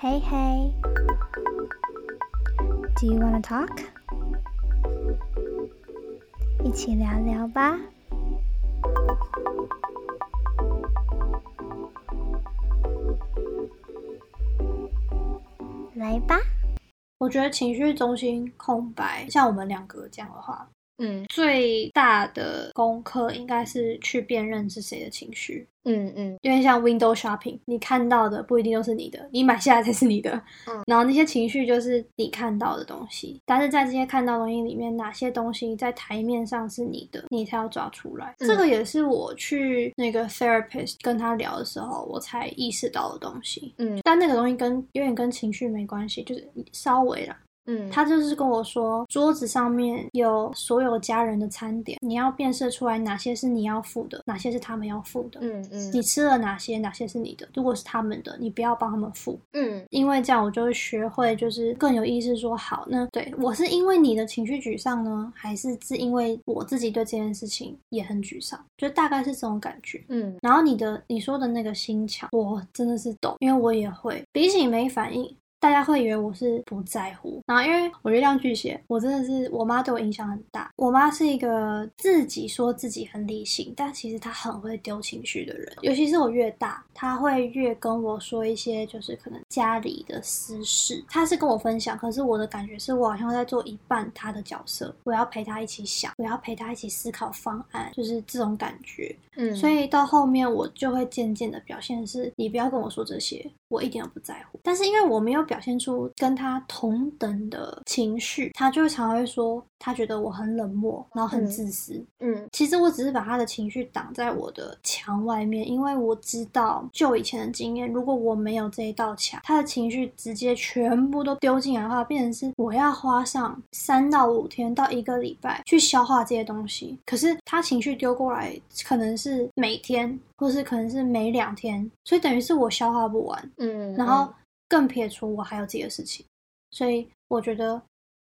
Hey, hey. Do you wanna talk? 一起聊聊吧。来吧。我觉得情绪中心空白，像我们两个这样的话，嗯最大的功课应该是去辨认是谁的情绪。嗯嗯有点像 window shopping，你看到的不一定都是你的，你买下来才是你的。嗯然后那些情绪就是你看到的东西，但是在这些看到的东西里面，哪些东西在台面上是你的，你才要抓出来。嗯这个也是我去那个 therapist 跟他聊的时候，我才意识到的东西。嗯但那个东西跟有点跟情绪没关系，就是稍微啦。嗯，他就是跟我说，桌子上面有所有家人的餐点，你要辨识出来哪些是你要付的，哪些是他们要付的。嗯嗯你吃了哪些，哪些是你的？如果是他们的，你不要帮他们付，嗯因为这样我就会学会，就是更有意识说，好，那对我是因为你的情绪沮丧呢，还是是因为我自己对这件事情也很沮丧？就大概是这种感觉。嗯然后你的你说的那个心墙，我真的是懂，因为我也会。比起没反应，大家会以为我是不在乎。然后因为我月亮巨蟹，我真的是我妈对我影响很大。我妈是一个自己说自己很理性，但其实她很会丢情绪的人。尤其是我越大，她会越跟我说一些就是可能家里的私事。她是跟我分享，可是我的感觉是我好像在做一半她的角色，我要陪她一起想，我要陪她一起思考方案，就是这种感觉。嗯，所以到后面我就会渐渐的表现是，你不要跟我说这些，我一点都不在乎。但是因为我没有表现出跟他同等的情绪，他就会常常会说，他觉得我很冷漠，然后很嗯自私。嗯其实我只是把他的情绪挡在我的墙外面，因为我知道，就以前的经验，如果我没有这一道墙，他的情绪直接全部都丢进来的话，变成是我要花上三到五天到一个礼拜去消化这些东西。可是他情绪丢过来，可能是每天，或是可能是每两天，所以等于是我消化不完。嗯，然后更撇除我还有自己的事情，所以我觉得，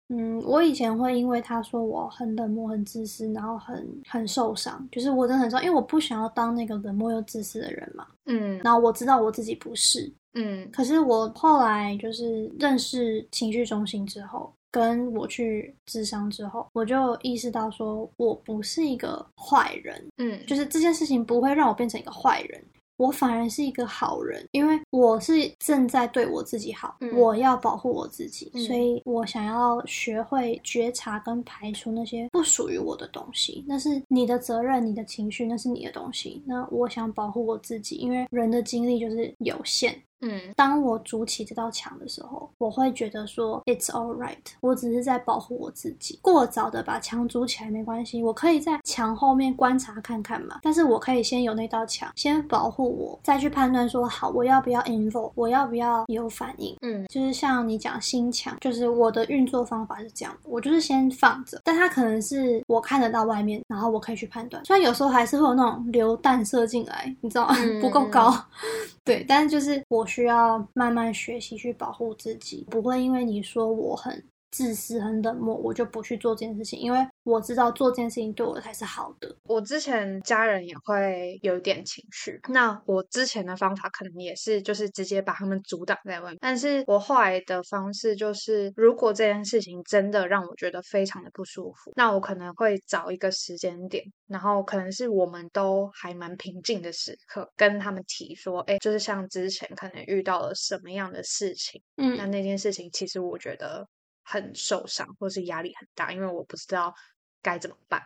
嗯，我以前会因为他说我很冷漠、很自私，然后很很受伤，就是我真的很受伤，因为我不想要当那个冷漠又自私的人嘛。嗯。然后我知道我自己不是，嗯。可是我后来就是认识情绪中心之后，跟我去智商之后，我就意识到说我不是一个坏人，嗯。就是这件事情不会让我变成一个坏人，我反而是一个好人，因为我是正在对我自己好，嗯我要保护我自己，嗯所以我想要学会觉察跟排除那些不属于我的东西，那是你的责任，你的情绪，那是你的东西。那我想保护我自己，因为人的精力就是有限，嗯当我筑起这道墙的时候，我会觉得说 "It's all right"，我只是在保护我自己。过早的把墙筑起来没关系，我可以在墙后面观察看看嘛。但是我可以先有那道墙，先保护我，再去判断说好我要不要 involve，我要不要有反应。嗯就是像你讲心墙，就是我的运作方法是这样，我就是先放着，但它可能是我看得到外面，然后我可以去判断。虽然有时候还是会有那种流弹射进来，你知道吗？嗯 不够高，对，但是就是我需要慢慢学习去保护自己，不会因为你说我很自私、很冷漠，我就不去做这件事情，因为我知道做这件事情对我才是好的。我之前家人也会有一点情绪，那我之前的方法可能也是就是直接把他们阻挡在外面，但是我后来的方式就是，如果这件事情真的让我觉得非常的不舒服，那我可能会找一个时间点，然后可能是我们都还蛮平静的时刻，跟他们提说，哎，就是像之前可能遇到了什么样的事情，嗯那嗯那件事情其实我觉得很受伤，或是压力很大，因为我不知道该怎么办。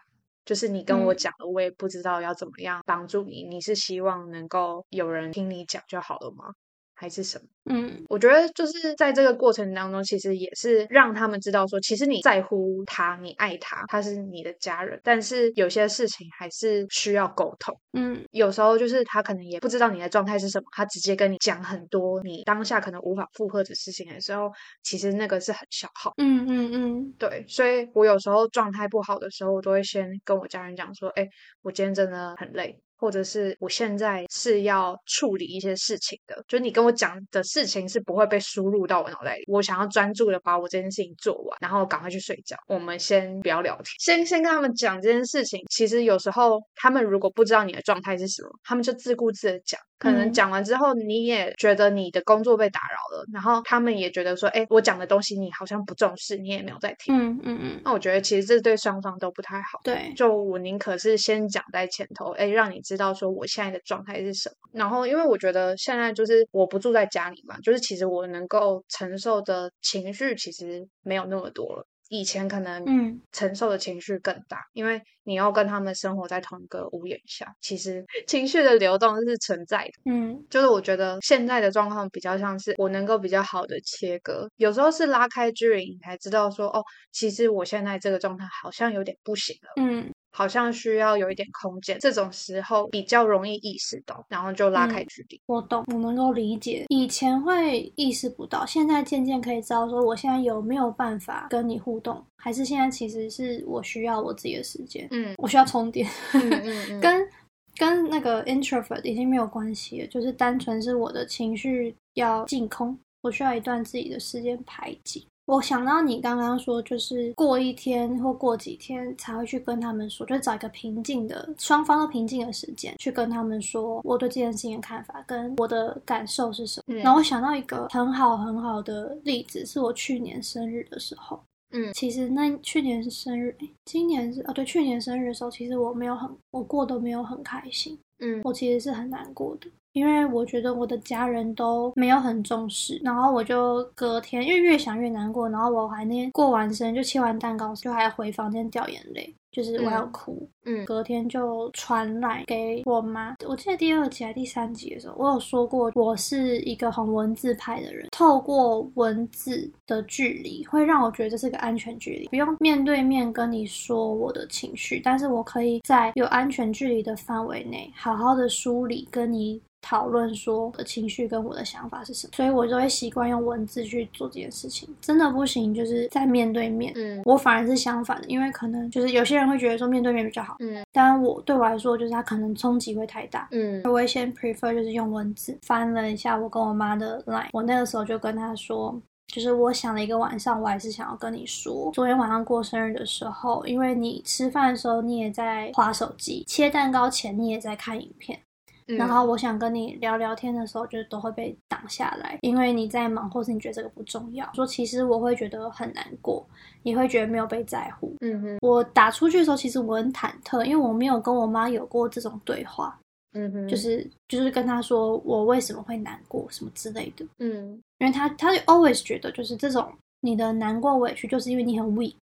就是你跟我嗯讲了，我也不知道要怎么样帮助你。你是希望能够有人听你讲就好了吗？还是什么？嗯我觉得就是在这个过程当中，其实也是让他们知道说，其实你在乎他，你爱他，他是你的家人。但是有些事情还是需要沟通。嗯有时候就是他可能也不知道你的状态是什么，他直接跟你讲很多你当下可能无法负荷的事情的时候，其实那个是很消耗。嗯嗯嗯对，所以我有时候状态不好的时候，我都会先跟我家人讲说，哎，我今天真的很累，或者是我现在是要处理一些事情的，就你跟我讲的事情是不会被输入到我脑袋里，我想要专注的把我这件事情做完，然后赶快去睡觉。我们先不要聊天，先先跟他们讲这件事情。其实有时候他们如果不知道你的状态是什么，他们就自顾自的讲。可能嗯讲完之后，你也觉得你的工作被打扰了，然后他们也觉得说，哎，我讲的东西你好像不重视，你也没有在听。嗯嗯嗯，那我觉得其实这对双方都不太好。对，就我宁可是先讲在前头，哎，让你知道说我现在的状态是什么。然后，因为我觉得现在就是我不住在家里嘛，就是其实我能够承受的情绪其实没有那么多了。以前可能嗯承受的情绪更大，因为你要跟他们生活在同一个屋檐下，其实 情绪的流动是存在的。嗯就是我觉得现在的状况比较像是我能够比较好的切割，有时候是拉开距离，你才知道说哦，其实我现在这个状态好像有点不行了。嗯好像需要有一点空间，这种时候比较容易意识到，然后就拉开嗯距离。我懂，我能够理解。以前会意识不到，现在渐渐可以知道，说我现在有没有办法跟你互动，还是现在其实是我需要我自己的时间，嗯我需要充电，嗯嗯嗯，跟跟那个 introvert 已经没有关系了，就是单纯是我的情绪要净空，我需要一段自己的时间排解。我想到你刚刚说，就是过一天或过几天才会去跟他们说，就找一个平静的、双方都平静的时间去跟他们说我对这件事情的看法跟我的感受是什么。嗯然后我想到一个很好很好的例子，是我去年生日的时候。嗯其实那去年是生日，诶今年是啊，对，去年生日的时候，其实我没有很，我过得没有很开心，嗯我其实是很难过的，因为我觉得我的家人都没有很重视，然后我就隔天，因为越想越难过，然后我还那天过完生日就切完蛋糕，就还回房间掉眼泪，就是我要嗯哭，嗯隔天就传来给我妈。我记得第二集还第三集的时候，我有说过，我是一个很文字派的人，透过文字的距离会让我觉得这是个安全距离，不用面对面跟你说我的情绪，但是我可以在有安全距离的范围内，好好的梳理跟你。讨论说我的情绪跟我的想法是什么，所以我就会习惯用文字去做这件事情。真的不行，就是在面对面。嗯我反而是相反的，因为可能就是有些人会觉得说面对面比较好，嗯。但我对我来说，就是它可能冲击会太大。嗯。我会先 prefer 就是用文字翻了一下我跟我妈的 line，我那个时候就跟她说，就是我想了一个晚上，我还是想要跟你说，昨天晚上过生日的时候，因为你吃饭的时候你也在划手机，切蛋糕前你也在看影片，嗯，然后我想跟你聊聊天的时候，就是都会被挡下来，因为你在忙，或是你觉得这个不重要。说其实我会觉得很难过，也会觉得没有被在乎。嗯哼我打出去的时候，其实我很忐忑，因为我没有跟我妈有过这种对话，嗯哼，就是就是跟她说我为什么会难过什么之类的，嗯因为她她就 always 觉得就是这种你的难过委屈，就是因为你很 weak，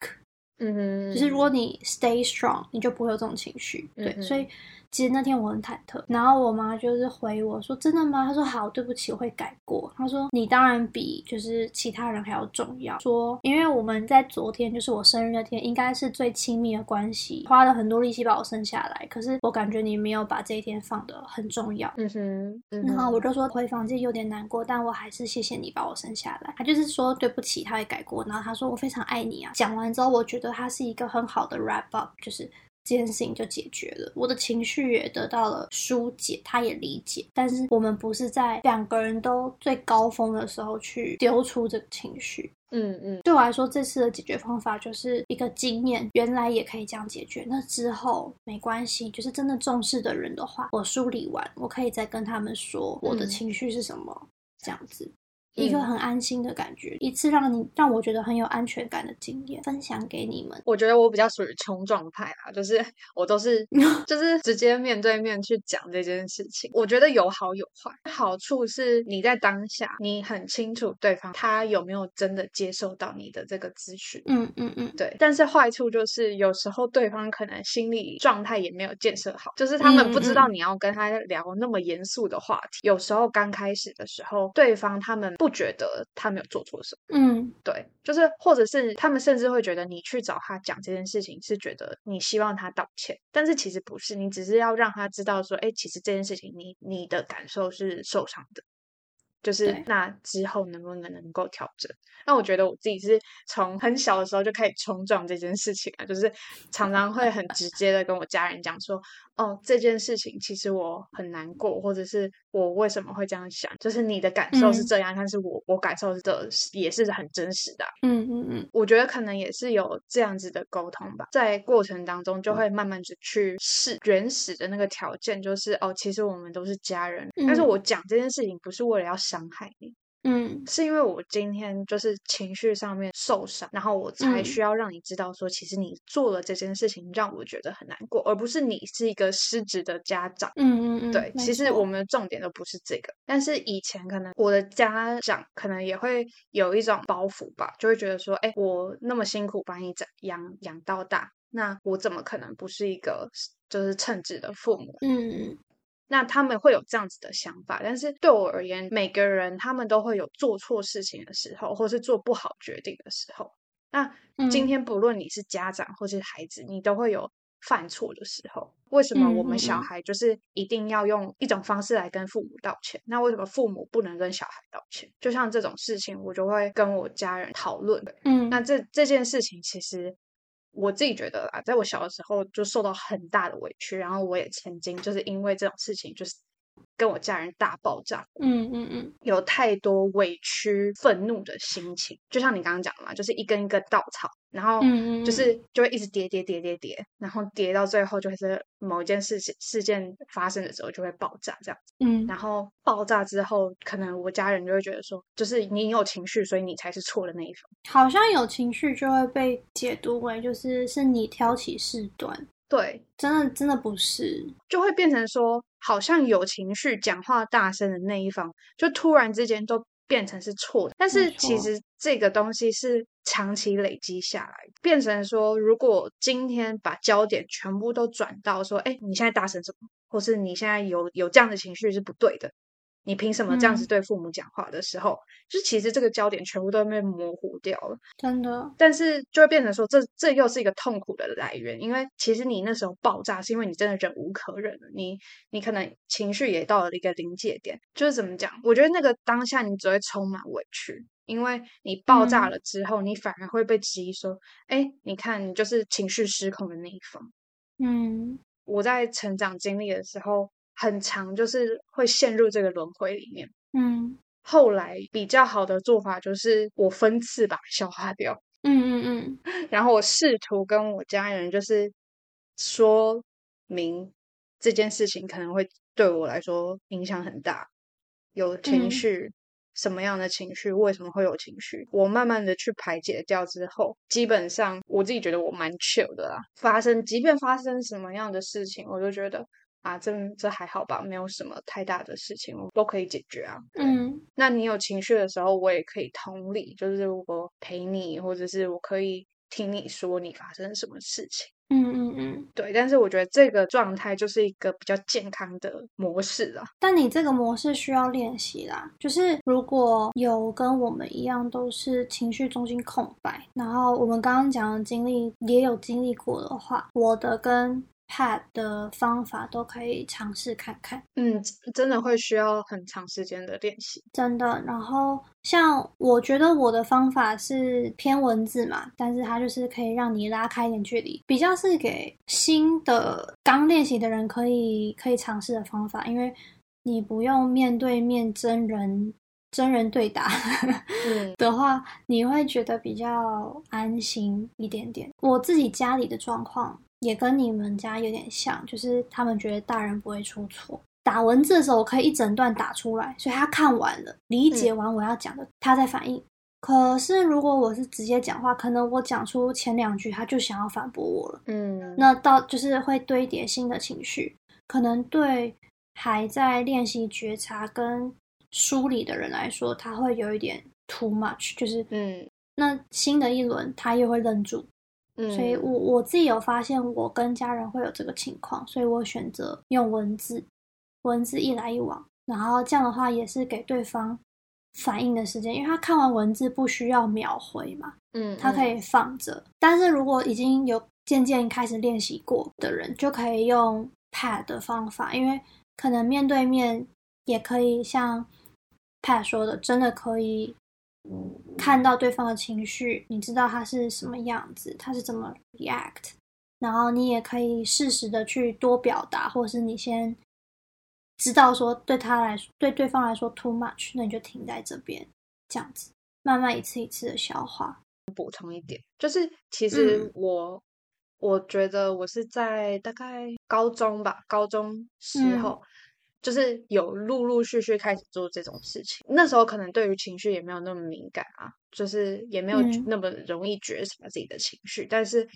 嗯哼，就是如果你 stay strong，你就不会有这种情绪。对，嗯所以其实那天我很忐忑，然后我妈就是回我说：“真的吗？”她说：“好，对不起，我会改过。”她说：“你当然比就是其他人还要重要。”说因为我们在昨天就是我生日那天，应该是最亲密的关系，花了很多力气把我生下来，可是我感觉你没有把这一天放得很重要。嗯哼，嗯然后我就说回房间有点难过，但我还是谢谢你把我生下来。她就是说对不起，她会改过。然后她说我非常爱你啊。讲完之后，我觉得她是一个很好的 wrap up，就是这件事情就解决了，我的情绪也得到了疏解，他也理解。但是我们不是在两个人都最高峰的时候去丢出这个情绪。嗯嗯对我来说，这次的解决方法就是一个经验，原来也可以这样解决。那之后没关系，就是真的重视的人的话，我梳理完，我可以再跟他们说我的嗯情绪是什么，这样子。嗯一个很安心的感觉，一次让你让我觉得很有安全感的经验，分享给你们。我觉得我比较属于冲撞派啦，就是我都是 就是直接面对面去讲这件事情。我觉得有好有坏，好处是你在当下你很清楚对方他有没有真的接受到你的这个咨询。嗯嗯嗯，对，但是坏处就是有时候对方可能心理状态也没有建设好，就是他们不知道你要跟他聊那么严肃的话题。有时候刚开始的时候，对方他们不觉得他没有做错什么。嗯对，就是或者是他们甚至会觉得你去找他讲这件事情是觉得你希望他道歉，但是其实不是，你只是要让他知道说，哎，其实这件事情你你的感受是受伤的，就是那之后能不能能够调整？那我觉得我自己是从很小的时候就开始冲撞这件事情啊，就是常常会很直接的跟我家人讲说，哦，这件事情其实我很难过，或者是我为什么会这样想，就是你的感受是嗯。这样，但是我我感受的也是很真实的啊、嗯嗯嗯。我觉得可能也是有这样子的沟通吧，在过程当中嗯就会慢慢的去试原始的那个条件，就是哦，其实我们都是家人，但是嗯。我讲这件事情不是为了要伤害你，嗯是因为我今天就是情绪上面受伤，然后我才嗯需要让你知道说，其实你做了这件事情让我觉得很难过，而不是你是一个失职的家长。嗯嗯嗯，对，其实我们的重点都不是这个，但是以前可能我的家长可能也会有一种包袱吧，就会觉得说，哎，我那么辛苦把你长养养到大，那我怎么可能不是一个就是称职的父母？嗯那他们会有这样子的想法，但是对我而言，每个人他们都会有做错事情的时候，或是做不好决定的时候。那今嗯天不论你是家长或是孩子，你都会有犯错的时候。为什么我们小孩就是一定要用一种方式来跟父母道歉？那为什么父母不能跟小孩道歉？就像这种事情，我就会跟我家人讨论。嗯，那这这件事情，其实我自己觉得啊，在我小的时候就受到很大的委屈，然后我也曾经就是因为这种事情，就是跟我家人大爆炸，嗯嗯嗯有太多委屈、愤怒的心情。就像你刚刚讲的嘛，就是一根一根稻草，然后就是就会一直叠叠叠叠叠，然后叠到最后就是某一件事情事件发生的时候就会爆炸这样子。嗯然后爆炸之后，可能我家人就会觉得说，就是你有情绪，所以你才是错的那一方。好像有情绪就会被解读为就是是你挑起事端，对，真的真的不是，就会变成说，好像有情绪、讲话大声的那一方，就突然之间都变成是错的。但是其实这个东西是长期累积下来，变成说，如果今天把焦点全部都转到说，哎，你现在大声什么，或是你现在有有这样的情绪是不对的。你凭什么这样子嗯对父母讲话的时候，就其实这个焦点全部都被模糊掉了。真的，但是就会变成说，这这又是一个痛苦的来源，因为其实你那时候爆炸，是因为你真的忍无可忍了，你你可能情绪也到了一个临界点，就是怎么讲？我觉得那个当下你只会充满委屈，因为你爆炸嗯了之后，你反而会被质疑说，哎，你看你就是情绪失控的那一方。嗯我在成长经历的时候，很长就是会陷入这个轮回里面。嗯后来比较好的做法就是我分次把它消化掉。嗯嗯嗯 然后我试图跟我家人就是说明这件事情可能会对我来说影响很大，有情嗯绪，什么样的情绪，为什么会有情绪，我慢慢的去排解掉之后，基本上我自己觉得我蛮 chill 的啦。发生，即便发生什么样的事情，我都觉得啊，这这还好吧，没有什么太大的事情，我都可以解决啊。嗯那你有情绪的时候，我也可以同理，就是我陪你，或者是我可以听你说你发生什么事情。嗯嗯嗯。对，但是我觉得这个状态就是一个比较健康的模式啊。但你这个模式需要练习啦，就是如果有跟我们一样都是情绪中心空白，然后我们刚刚讲的经历也有经历过的话，我的跟 Pat 的方法都可以尝试看看，嗯，真的会需要很长时间的练习。真的。然后像我觉得我的方法是偏文字嘛，但是它就是可以让你拉开一点距离，比较是给新的刚练习的人可以可以尝试的方法，因为你不用面对面真人真人对打嗯 的话，你会觉得比较安心一点点。我自己家里的状况也跟你们家有点像，就是他们觉得大人不会出错。打文字的时候，我可以一整段打出来，所以他看完了，理解完我要讲的，他在反应。可是如果我是直接讲话，可能我讲出前两句，他就想要反驳我了。嗯，那到就是会堆叠新的情绪，可能对还在练习觉察跟梳理的人来说，他会有一点 too much，就是嗯那新的一轮他又会愣住，嗯，所以我我自己有发现，我跟家人会有这个情况，所以我选择用文字，文字一来一往，然后这样的话也是给对方反应的时间，因为他看完文字不需要秒回嘛，嗯，他可以。放着。但是如果已经有渐渐开始练习过的人，就可以用 Pad 的方法，因为可能面对面也可以像 Pad 说的，真的可以看到对方的情绪，你知道他是什么样子，他是怎么 react，然后你也可以适时的去多表达，或是你先知道说对他来说，对对方来说 too much，那你就停在这边，这样子慢慢一次一次的消化。补充一点，就是其实我、我觉得我是在大概高中吧，高中时候、就是有陆陆续续开始做这种事情。那时候可能对于情绪也没有那么敏感啊，就是也没有嗯那么容易觉察自己的情绪，但是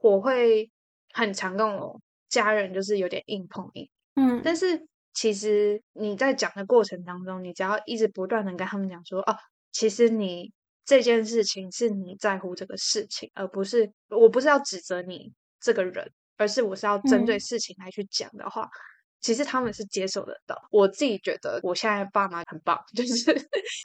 我会很常跟我家人就是有点硬碰硬。嗯但是其实你在讲的过程当中，你只要一直不断的跟他们讲说，哦，其实你这件事情是你在乎这个事情，而不是我不是要指责你这个人，而是我是要针对嗯事情来去讲的话。其实他们是接受得到，我自己觉得我现在爸妈很棒，就是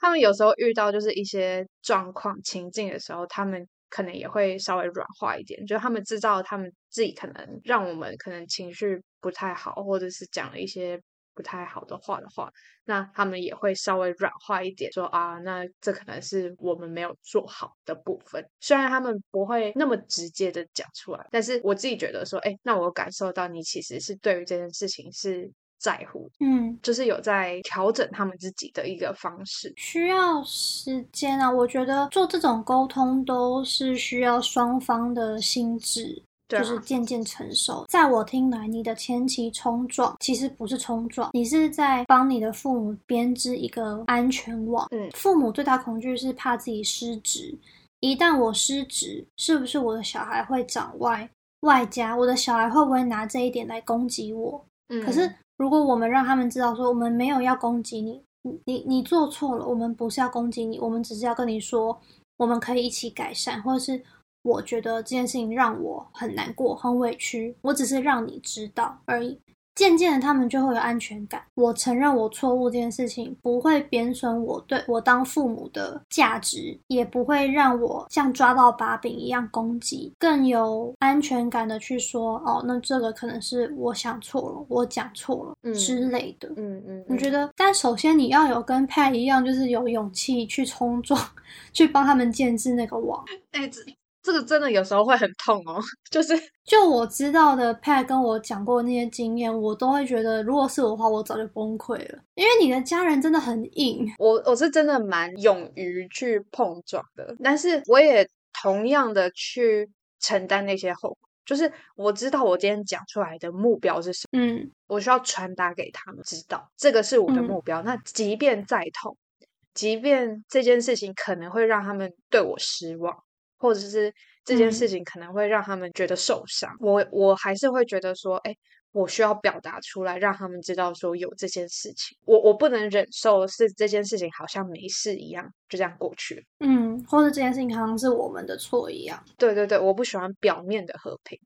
他们有时候遇到就是一些状况情境的时候，他们可能也会稍微软化一点，就他们知道他们自己可能让我们可能情绪不太好，或者是讲了一些不太好的话的话，那他们也会稍微软化一点，说啊，那这可能是我们没有做好的部分。虽然他们不会那么直接的讲出来，但是我自己觉得说，哎，那我感受到你其实是对于这件事情是在乎，嗯，就是有在调整他们自己的一个方式。需要时间啊。我觉得做这种沟通都是需要双方的心智。就是渐渐成熟。在我听来，你的前期冲撞其实不是冲撞，你是在帮你的父母编织一个安全网。嗯父母最大恐惧是怕自己失职，一旦我失职，是不是我的小孩会长歪？外加我的小孩会不会拿这一点来攻击我？嗯可是如果我们让他们知道说，我们没有要攻击你，你你你做错了，我们不是要攻击你，我们只是要跟你说，我们可以一起改善，或者是我觉得这件事情让我很难过、很委屈，我只是让你知道而已。渐渐的，他们就会有安全感。我承认我错误这件事情，不会贬损我对我当父母的价值，也不会让我像抓到把柄一样攻击，更有安全感的去说，哦，那这个可能是我想错了，我讲错了、嗯之类的。嗯嗯，我觉得，但首先你要有跟 Pat 一样，就是有勇气去冲撞，去帮他们建制那个网。这个真的有时候会很痛哦，就是就我知道的，Pat 跟我讲过那些经验，我都会觉得，如果是我的话，我早就崩溃了。因为你的家人真的很硬，我我是真的蛮勇于去碰撞的，但是我也同样的去承担那些后果。就是我知道我今天讲出来的目标是什么，嗯我需要传达给他们知道，这个是我的嗯目标。那即便再痛，即便这件事情可能会让他们对我失望，或者是这件嗯事情可能会让他们觉得受伤，我我还是会觉得说，哎，我需要表达出来，让他们知道说有这件事情。我我不能忍受是这件事情好像没事一样，就这样过去。嗯，或者这件事情好像是我们的错一样。对对对，我不喜欢表面的和平，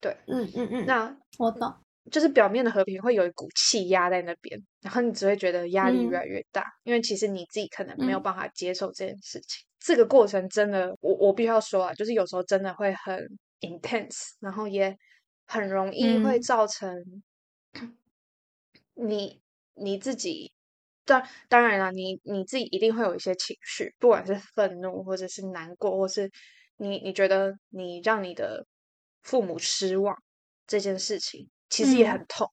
对嗯嗯嗯，那我懂。就是表面的和平会有一股气压在那边，然后你只会觉得压力嗯越来越大，因为其实你自己可能没有嗯办法接受这件事情。这个过程真的，我我必须要说啊，就是有时候真的会很 intense，然后也很容易会嗯造成你你自己。当当然了，你你自己一定会有一些情绪，不管是愤怒，或者是难过，或是你你觉得你让你的父母失望这件事情，其实也嗯很痛。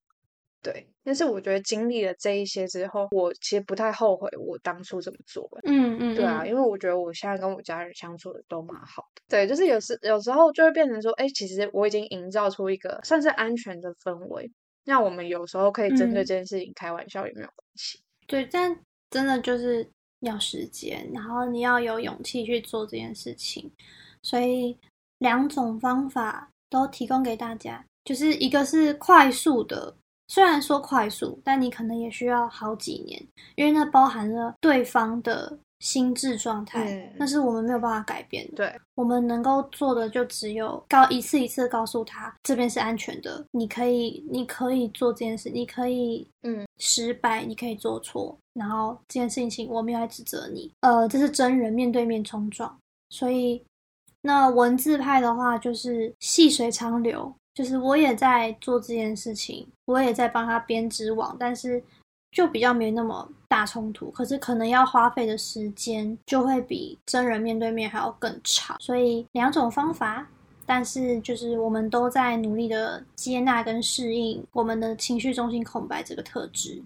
对，但是我觉得经历了这一些之后，我其实不太后悔我当初这么做了。嗯嗯，对啊，嗯因为我觉得我现在跟我家人相处的都蛮好的。对，就是有时有时候就会变成说，哎，其实我已经营造出一个算是安全的氛围，那我们有时候可以针对嗯这件事情开玩笑也没有关系。对，但真的就是要时间，然后你要有勇气去做这件事情。所以两种方法都提供给大家，就是一个是快速的，虽然说快速，但你可能也需要好几年，因为那包含了对方的心智状态，嗯那是我们没有办法改变的。对，我们能够做的就只有告一次一次告诉他这边是安全的，你可以你可以做这件事，你可以嗯失败，你可以做错，然后这件事情我没有来指责你，呃，这是真人面对面冲撞，所以那文字派的话就是细水长流，就是我也在做这件事情，我也在帮他编织网，但是就比较没那么大冲突，可是可能要花费的时间就会比真人面对面还要更长，所以两种方法但是就是我们都在努力的接纳跟适应我们的情绪中心空白这个特质，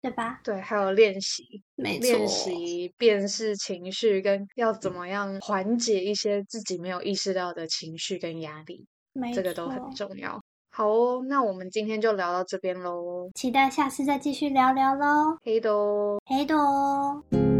对吧？对，还有练习，没错，练习辨识情绪，跟要怎么样缓解一些自己没有意识到的情绪跟压力，没这个都很重要。好哦，那我们今天就聊到这边喽，期待下次再继续聊聊喽，黑的哦。黑的哦。